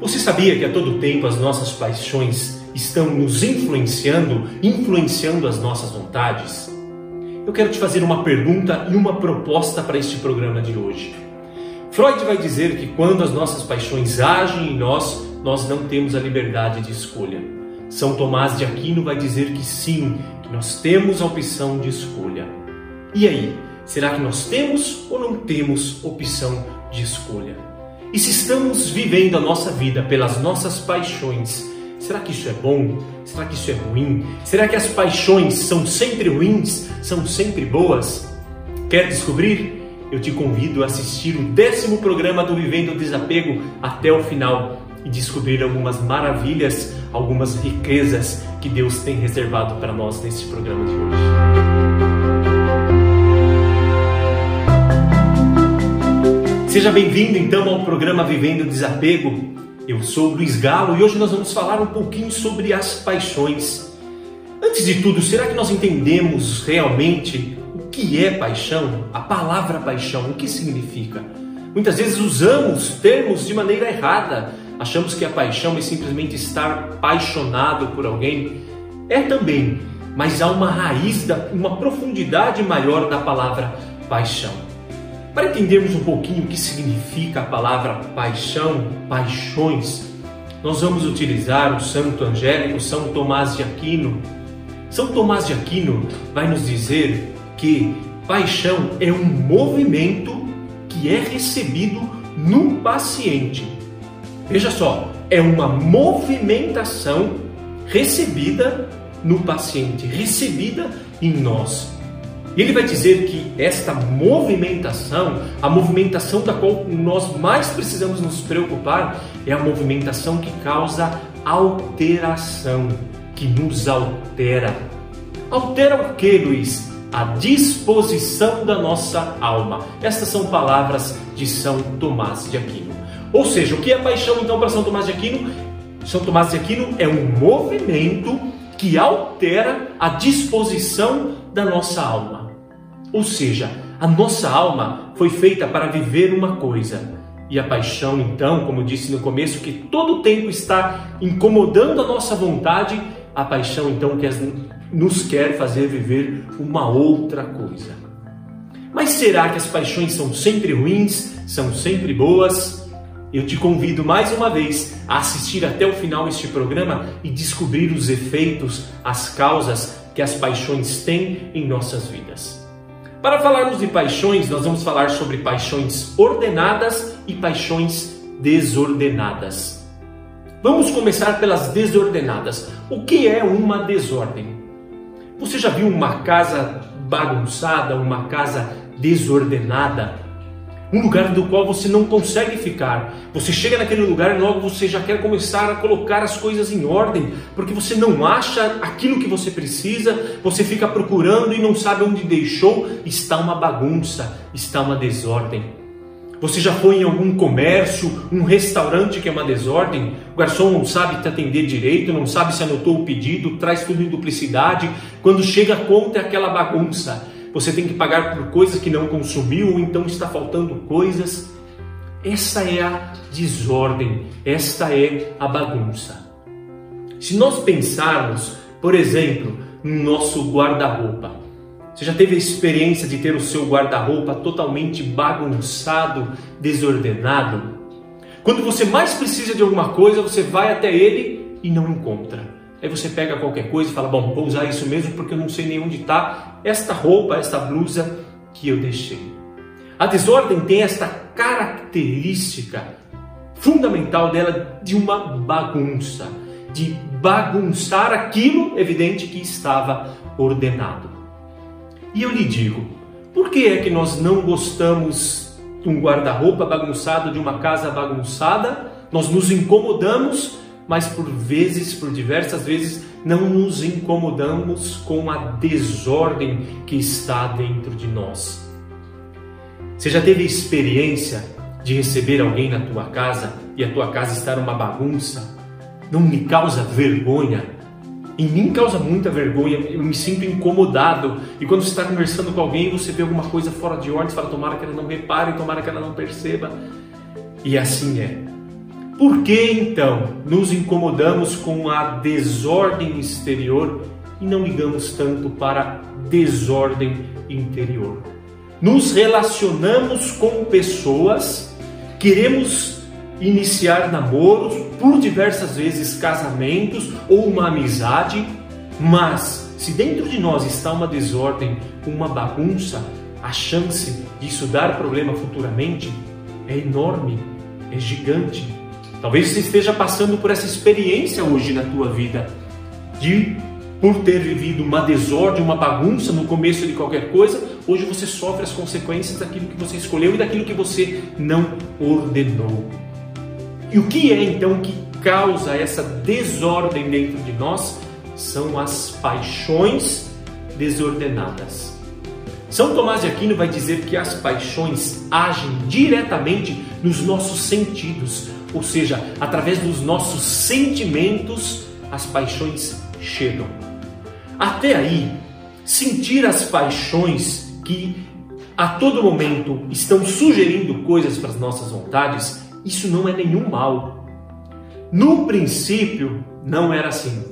Você sabia que a todo tempo as nossas paixões estão nos influenciando, influenciando as nossas vontades? Eu quero te fazer uma pergunta e uma proposta para este programa de hoje. Freud vai dizer que quando as nossas paixões agem em nós, nós não temos a liberdade de escolha. São Tomás de Aquino vai dizer que sim, que nós temos a opção de escolha. E aí, será que nós temos ou não temos opção de escolha? E se estamos vivendo a nossa vida pelas nossas paixões, será que isso é bom? Será que isso é ruim? Será que as paixões são sempre ruins? São sempre boas? Quer descobrir? Eu te convido a assistir o décimo programa do Vivendo o Desapego até o final e descobrir algumas maravilhas, algumas riquezas que Deus tem reservado para nós nesse programa de hoje. Seja bem-vindo então ao programa Vivendo Desapego. Eu sou Luiz Galo e hoje nós vamos falar um pouquinho sobre as paixões. Antes de tudo, será que nós entendemos realmente o que é paixão? A palavra paixão, o que significa? Muitas vezes usamos termos de maneira errada. Achamos que a paixão é simplesmente estar apaixonado por alguém. É também, mas há uma raiz, uma profundidade maior da palavra paixão. Para entendermos um pouquinho o que significa a palavra paixão, paixões, nós vamos utilizar o santo angélico São Tomás de Aquino. São Tomás de Aquino vai nos dizer que paixão é um movimento que é recebido no paciente. Veja só, é uma movimentação recebida no paciente, recebida em nós. E ele vai dizer que esta movimentação, a movimentação da qual nós mais precisamos nos preocupar, é a movimentação que causa alteração, que nos altera. Altera o que, Luiz? A disposição da nossa alma. Estas são palavras de São Tomás de Aquino. Ou seja, o que é paixão então para São Tomás de Aquino? São Tomás de Aquino é um movimento que altera a disposição da nossa alma. Ou seja, a nossa alma foi feita para viver uma coisa. E a paixão, então, como disse no começo, que todo o tempo está incomodando a nossa vontade, a paixão, então, quer, nos quer fazer viver uma outra coisa. Mas será que as paixões são sempre ruins? São sempre boas? Eu te convido mais uma vez a assistir até o final este programa e descobrir os efeitos, as causas que as paixões têm em nossas vidas. Para falarmos de paixões, nós vamos falar sobre paixões ordenadas e paixões desordenadas. Vamos começar pelas desordenadas. O que é uma desordem? Você já viu uma casa bagunçada, uma casa desordenada? Um lugar do qual você não consegue ficar. Você chega naquele lugar e logo você já quer começar a colocar as coisas em ordem, porque você não acha aquilo que você precisa, você fica procurando e não sabe onde deixou, está uma bagunça, está uma desordem. Você já foi em algum comércio, um restaurante que é uma desordem? O garçom não sabe te atender direito, não sabe se anotou o pedido, traz tudo em duplicidade. Quando chega a conta é aquela bagunça você tem que pagar por coisas que não consumiu, ou então está faltando coisas. Essa é a desordem, esta é a bagunça. Se nós pensarmos, por exemplo, no nosso guarda-roupa, você já teve a experiência de ter o seu guarda-roupa totalmente bagunçado, desordenado? Quando você mais precisa de alguma coisa, você vai até ele e não encontra. Aí você pega qualquer coisa e fala: Bom, vou usar isso mesmo porque eu não sei nem onde está esta roupa, esta blusa que eu deixei. A desordem tem esta característica fundamental dela de uma bagunça, de bagunçar aquilo evidente que estava ordenado. E eu lhe digo, por que é que nós não gostamos de um guarda-roupa bagunçado, de uma casa bagunçada? Nós nos incomodamos mas por vezes, por diversas vezes, não nos incomodamos com a desordem que está dentro de nós. Você já teve experiência de receber alguém na tua casa e a tua casa estar uma bagunça? Não me causa vergonha? Em mim causa muita vergonha, eu me sinto incomodado. E quando você está conversando com alguém, você vê alguma coisa fora de ordem, você fala, tomara que ela não repare, tomara que ela não perceba. E assim é. Por que então nos incomodamos com a desordem exterior e não ligamos tanto para a desordem interior? Nos relacionamos com pessoas, queremos iniciar namoros, por diversas vezes casamentos ou uma amizade, mas se dentro de nós está uma desordem, uma bagunça, a chance disso dar problema futuramente é enorme, é gigante. Talvez você esteja passando por essa experiência hoje na tua vida de por ter vivido uma desordem, uma bagunça no começo de qualquer coisa, hoje você sofre as consequências daquilo que você escolheu e daquilo que você não ordenou. E o que é então que causa essa desordem dentro de nós? São as paixões desordenadas. São Tomás de Aquino vai dizer que as paixões agem diretamente nos nossos sentidos, ou seja, através dos nossos sentimentos, as paixões chegam. Até aí, sentir as paixões que a todo momento estão sugerindo coisas para as nossas vontades, isso não é nenhum mal. No princípio, não era assim.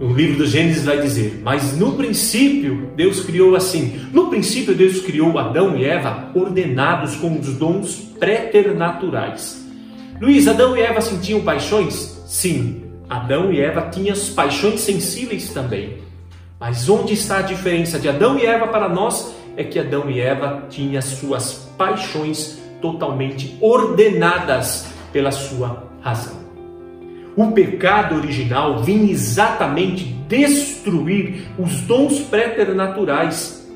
O livro do Gênesis vai dizer: Mas no princípio, Deus criou assim. No princípio, Deus criou Adão e Eva ordenados com os dons preternaturais. Luiz, Adão e Eva sentiam paixões? Sim, Adão e Eva tinham paixões sensíveis também. Mas onde está a diferença de Adão e Eva para nós? É que Adão e Eva tinham suas paixões totalmente ordenadas pela sua razão. O pecado original vinha exatamente destruir os dons preternaturais.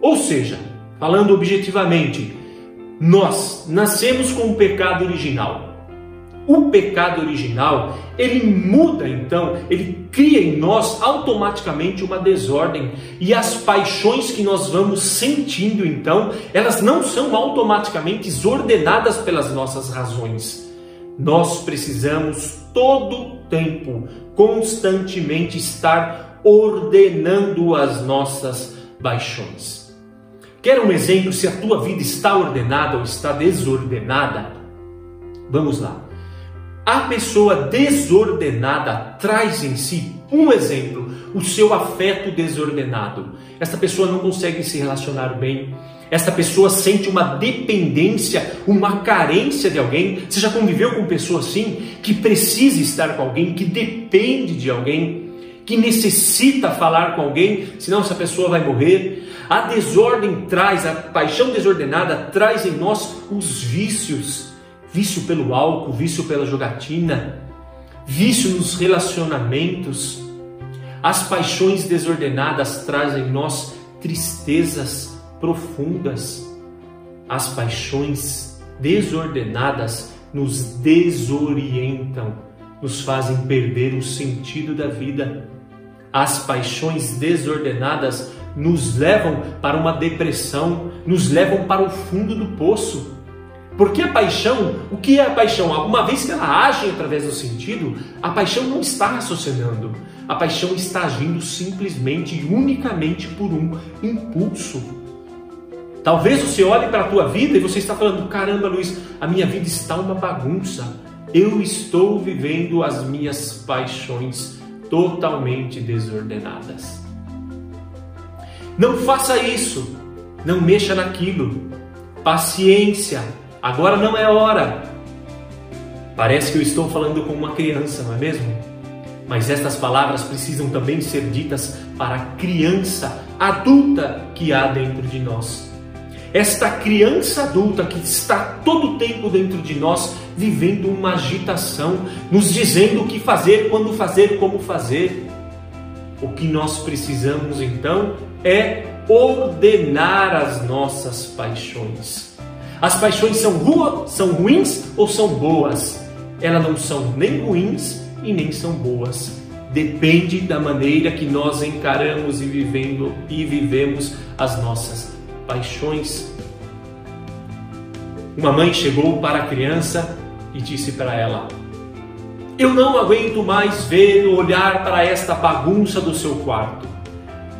Ou seja, falando objetivamente, nós nascemos com o pecado original. O pecado original, ele muda então, ele cria em nós automaticamente uma desordem e as paixões que nós vamos sentindo então, elas não são automaticamente ordenadas pelas nossas razões. Nós precisamos todo tempo, constantemente estar ordenando as nossas paixões. Quer um exemplo se a tua vida está ordenada ou está desordenada? Vamos lá. A pessoa desordenada traz em si um exemplo, o seu afeto desordenado. Essa pessoa não consegue se relacionar bem. Essa pessoa sente uma dependência, uma carência de alguém. Você já conviveu com pessoa assim que precisa estar com alguém, que depende de alguém, que necessita falar com alguém, senão essa pessoa vai morrer. A desordem traz, a paixão desordenada traz em nós os vícios. Vício pelo álcool, vício pela jogatina, vício nos relacionamentos. As paixões desordenadas trazem em nós tristezas profundas. As paixões desordenadas nos desorientam, nos fazem perder o sentido da vida. As paixões desordenadas nos levam para uma depressão, nos levam para o fundo do poço. Porque a paixão, o que é a paixão? Uma vez que ela age através do sentido, a paixão não está raciocinando. A paixão está agindo simplesmente e unicamente por um impulso. Talvez você olhe para a tua vida e você está falando: caramba, Luiz, a minha vida está uma bagunça. Eu estou vivendo as minhas paixões totalmente desordenadas. Não faça isso. Não mexa naquilo. Paciência. Agora não é hora. Parece que eu estou falando com uma criança, não é mesmo? Mas estas palavras precisam também ser ditas para a criança adulta que há dentro de nós. Esta criança adulta que está todo o tempo dentro de nós, vivendo uma agitação, nos dizendo o que fazer, quando fazer, como fazer. O que nós precisamos então é ordenar as nossas paixões. As paixões são, ru são ruins ou são boas? Elas não são nem ruins e nem são boas. Depende da maneira que nós encaramos e vivendo e vivemos as nossas paixões. Uma mãe chegou para a criança e disse para ela: Eu não aguento mais ver olhar para esta bagunça do seu quarto.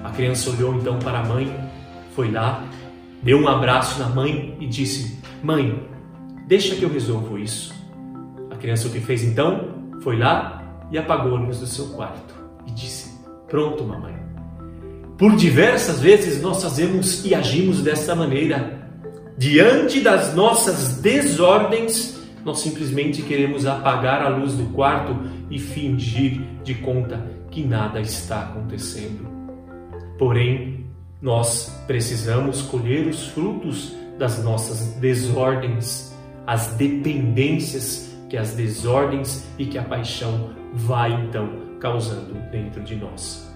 A criança olhou então para a mãe, foi lá, deu um abraço na mãe e disse: Mãe, deixa que eu resolvo isso. A criança o que fez então foi lá e apagou a luz do seu quarto e disse: Pronto, mamãe. Por diversas vezes nós fazemos e agimos dessa maneira. Diante das nossas desordens, nós simplesmente queremos apagar a luz do quarto e fingir de conta que nada está acontecendo. Porém, nós precisamos colher os frutos das nossas desordens, as dependências que as desordens e que a paixão vai então causando dentro de nós.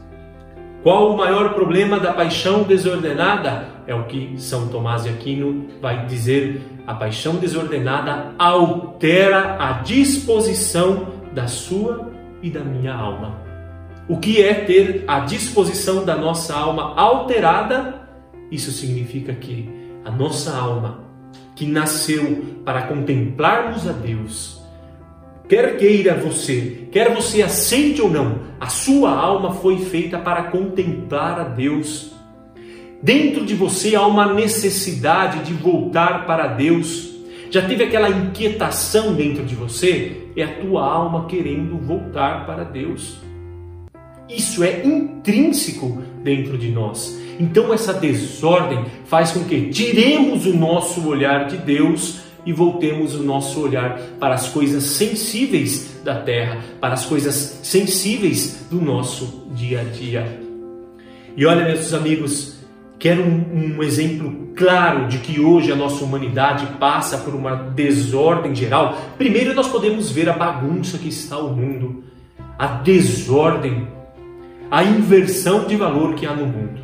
Qual o maior problema da paixão desordenada? É o que São Tomás de Aquino vai dizer: a paixão desordenada altera a disposição da sua e da minha alma. O que é ter a disposição da nossa alma alterada? Isso significa que a nossa alma, que nasceu para contemplarmos a Deus, Quer queira você, quer você aceite ou não, a sua alma foi feita para contemplar a Deus. Dentro de você há uma necessidade de voltar para Deus. Já teve aquela inquietação dentro de você? É a tua alma querendo voltar para Deus. Isso é intrínseco dentro de nós. Então, essa desordem faz com que tiremos o nosso olhar de Deus e voltemos o nosso olhar para as coisas sensíveis da terra, para as coisas sensíveis do nosso dia a dia. E olha, meus amigos, quero um, um exemplo claro de que hoje a nossa humanidade passa por uma desordem geral. Primeiro, nós podemos ver a bagunça que está o mundo, a desordem, a inversão de valor que há no mundo.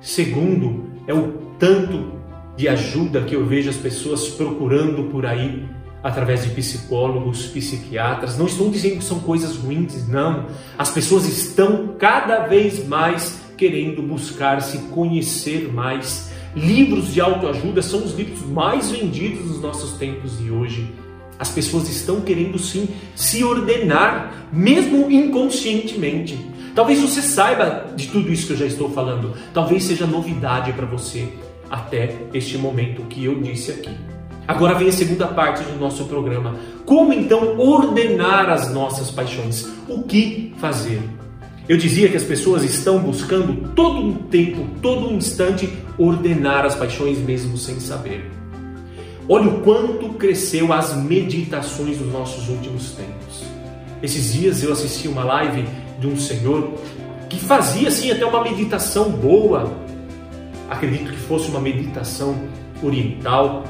Segundo, é o tanto de ajuda que eu vejo as pessoas procurando por aí através de psicólogos, psiquiatras. Não estou dizendo que são coisas ruins, não. As pessoas estão cada vez mais querendo buscar se conhecer mais. Livros de autoajuda são os livros mais vendidos nos nossos tempos de hoje. As pessoas estão querendo sim se ordenar, mesmo inconscientemente. Talvez você saiba de tudo isso que eu já estou falando, talvez seja novidade para você até este momento que eu disse aqui. Agora vem a segunda parte do nosso programa. Como então ordenar as nossas paixões? O que fazer? Eu dizia que as pessoas estão buscando todo um tempo, todo um instante, ordenar as paixões mesmo sem saber. Olha o quanto cresceu as meditações nos nossos últimos tempos. Esses dias eu assisti uma live de um senhor que fazia assim até uma meditação boa, acredito que fosse uma meditação oriental,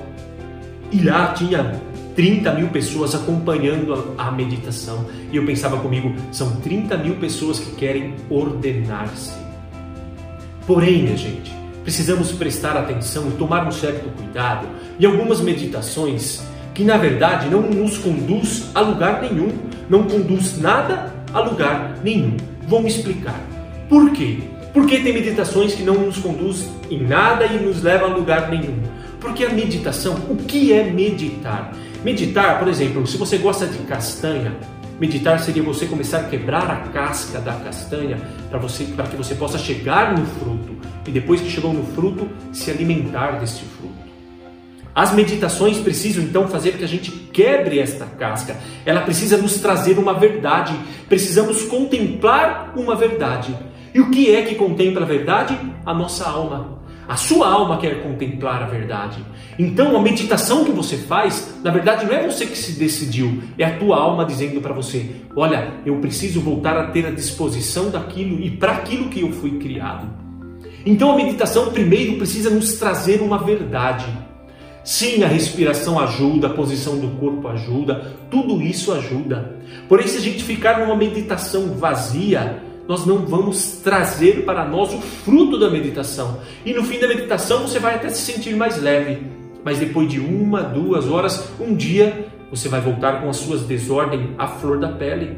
e lá tinha 30 mil pessoas acompanhando a, a meditação. E eu pensava comigo, são 30 mil pessoas que querem ordenar-se. Porém, minha gente, precisamos prestar atenção e tomar um certo cuidado em algumas meditações que na verdade não nos conduz a lugar nenhum, não conduz nada a lugar nenhum. Vou me explicar. Por quê? Porque tem meditações que não nos conduzem em nada e nos levam a lugar nenhum. Porque a meditação, o que é meditar? Meditar, por exemplo, se você gosta de castanha, meditar seria você começar a quebrar a casca da castanha para você, para que você possa chegar no fruto e depois que chegou no fruto, se alimentar deste fruto. As meditações precisam então fazer que a gente quebre esta casca. Ela precisa nos trazer uma verdade. Precisamos contemplar uma verdade. E o que é que contempla a verdade? A nossa alma. A sua alma quer contemplar a verdade. Então, a meditação que você faz, na verdade, não é você que se decidiu, é a tua alma dizendo para você: Olha, eu preciso voltar a ter a disposição daquilo e para aquilo que eu fui criado. Então, a meditação primeiro precisa nos trazer uma verdade. Sim, a respiração ajuda, a posição do corpo ajuda, tudo isso ajuda. Porém, se a gente ficar numa meditação vazia, nós não vamos trazer para nós o fruto da meditação. E no fim da meditação você vai até se sentir mais leve, mas depois de uma, duas horas, um dia, você vai voltar com as suas desordens à flor da pele.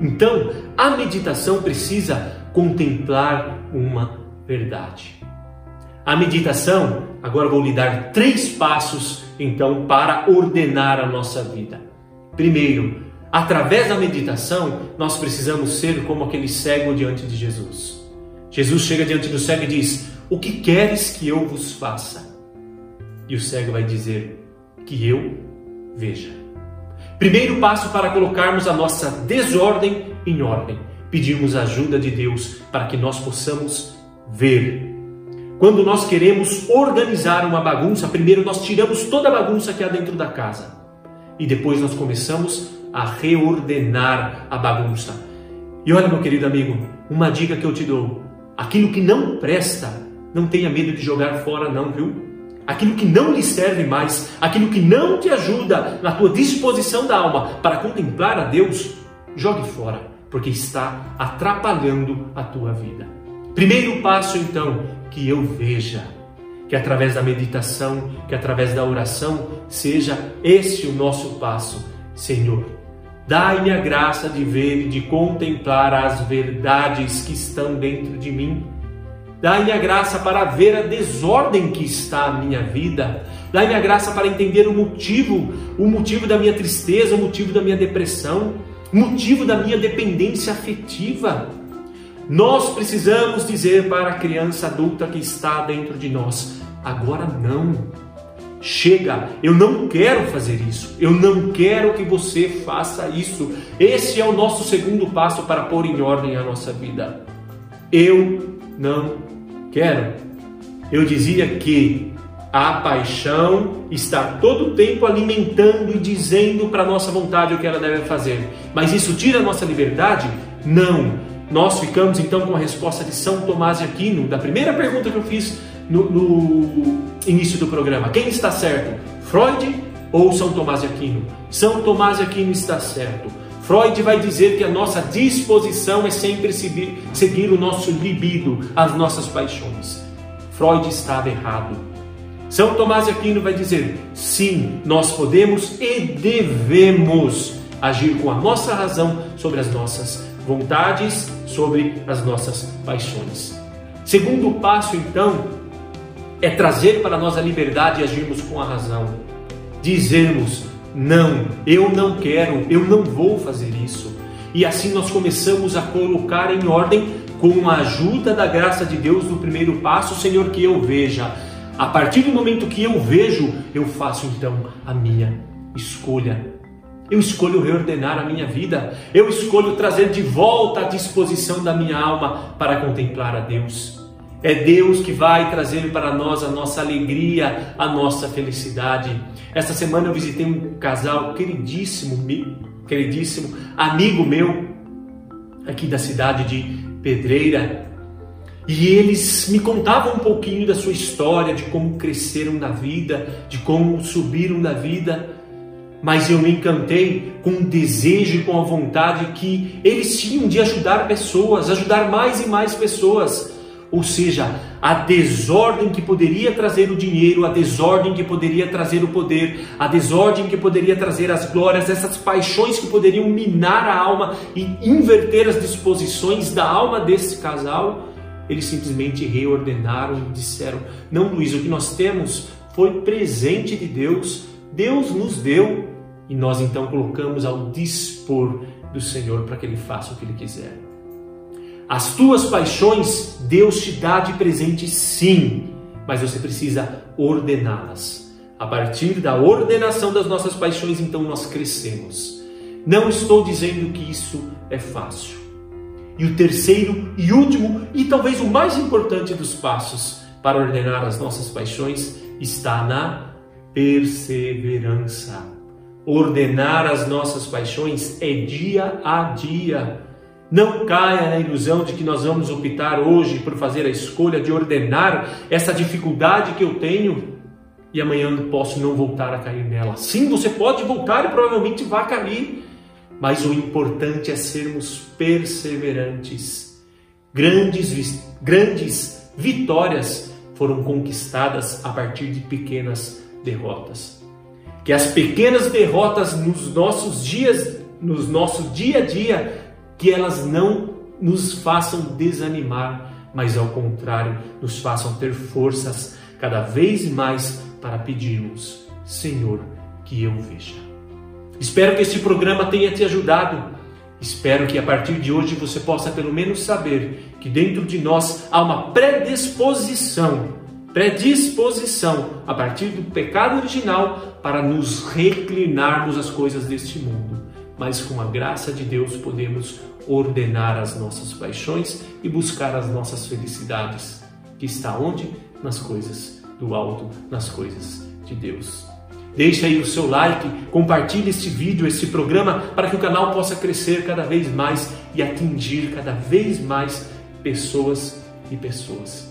Então, a meditação precisa contemplar uma verdade. A meditação, agora vou lhe dar três passos então para ordenar a nossa vida. Primeiro, Através da meditação, nós precisamos ser como aquele cego diante de Jesus. Jesus chega diante do cego e diz: O que queres que eu vos faça? E o cego vai dizer: Que eu veja. Primeiro passo para colocarmos a nossa desordem em ordem. Pedimos ajuda de Deus para que nós possamos ver. Quando nós queremos organizar uma bagunça, primeiro nós tiramos toda a bagunça que há dentro da casa. E depois nós começamos a reordenar a bagunça. E olha, meu querido amigo, uma dica que eu te dou: aquilo que não presta, não tenha medo de jogar fora, não, viu? aquilo que não lhe serve mais, aquilo que não te ajuda na tua disposição da alma para contemplar a Deus, jogue fora, porque está atrapalhando a tua vida. Primeiro passo, então, que eu veja, que através da meditação, que através da oração, seja esse o nosso passo. Senhor, dai-me a graça de ver e de contemplar as verdades que estão dentro de mim Dai-me a graça para ver a desordem que está a minha vida. Dai-me a graça para entender o motivo, o motivo da minha tristeza, o motivo da minha depressão, o motivo da minha dependência afetiva. Nós precisamos dizer para a criança adulta que está dentro de nós: agora não. Chega, eu não quero fazer isso. Eu não quero que você faça isso. Esse é o nosso segundo passo para pôr em ordem a nossa vida. Eu não quero. Eu dizia que a paixão está todo o tempo alimentando e dizendo para nossa vontade o que ela deve fazer. Mas isso tira a nossa liberdade? Não. Nós ficamos então com a resposta de São Tomás de Aquino, da primeira pergunta que eu fiz no, no início do programa. Quem está certo? Freud ou São Tomás de Aquino? São Tomás de Aquino está certo. Freud vai dizer que a nossa disposição é sempre seguir, seguir o nosso libido, as nossas paixões. Freud estava errado. São Tomás de Aquino vai dizer: sim, nós podemos e devemos agir com a nossa razão sobre as nossas vontades, sobre as nossas paixões. Segundo passo, então, é trazer para nós a liberdade e agirmos com a razão. Dizermos: não, eu não quero, eu não vou fazer isso. E assim nós começamos a colocar em ordem, com a ajuda da graça de Deus, no primeiro passo, Senhor, que eu veja. A partir do momento que eu vejo, eu faço então a minha escolha. Eu escolho reordenar a minha vida. Eu escolho trazer de volta a disposição da minha alma para contemplar a Deus. É Deus que vai trazer para nós a nossa alegria, a nossa felicidade. Esta semana eu visitei um casal queridíssimo, queridíssimo, amigo meu, aqui da cidade de Pedreira. E eles me contavam um pouquinho da sua história, de como cresceram na vida, de como subiram na vida. Mas eu me encantei com o desejo e com a vontade que eles tinham de ajudar pessoas, ajudar mais e mais pessoas ou seja, a desordem que poderia trazer o dinheiro, a desordem que poderia trazer o poder, a desordem que poderia trazer as glórias, essas paixões que poderiam minar a alma e inverter as disposições da alma desse casal, eles simplesmente reordenaram e disseram: Não, Luiz, o que nós temos foi presente de Deus, Deus nos deu, e nós então colocamos ao dispor do Senhor para que Ele faça o que Ele quiser. As tuas paixões Deus te dá de presente sim, mas você precisa ordená-las. A partir da ordenação das nossas paixões, então nós crescemos. Não estou dizendo que isso é fácil. E o terceiro e último, e talvez o mais importante dos passos para ordenar as nossas paixões, está na perseverança. Ordenar as nossas paixões é dia a dia. Não caia na ilusão de que nós vamos optar hoje por fazer a escolha de ordenar essa dificuldade que eu tenho e amanhã posso não voltar a cair nela. Sim, você pode voltar e provavelmente vai cair, mas o importante é sermos perseverantes. Grandes, grandes vitórias foram conquistadas a partir de pequenas derrotas. Que as pequenas derrotas nos nossos dias, nos nosso dia a dia, que elas não nos façam desanimar, mas ao contrário, nos façam ter forças cada vez mais para pedirmos, Senhor, que eu veja. Espero que este programa tenha te ajudado. Espero que a partir de hoje você possa pelo menos saber que dentro de nós há uma predisposição predisposição a partir do pecado original para nos reclinarmos às coisas deste mundo. Mas com a graça de Deus podemos ordenar as nossas paixões e buscar as nossas felicidades, que está onde? Nas coisas do alto, nas coisas de Deus. Deixe aí o seu like, compartilhe este vídeo, este programa, para que o canal possa crescer cada vez mais e atingir cada vez mais pessoas e pessoas.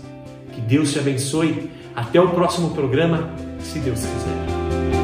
Que Deus te abençoe. Até o próximo programa, se Deus quiser.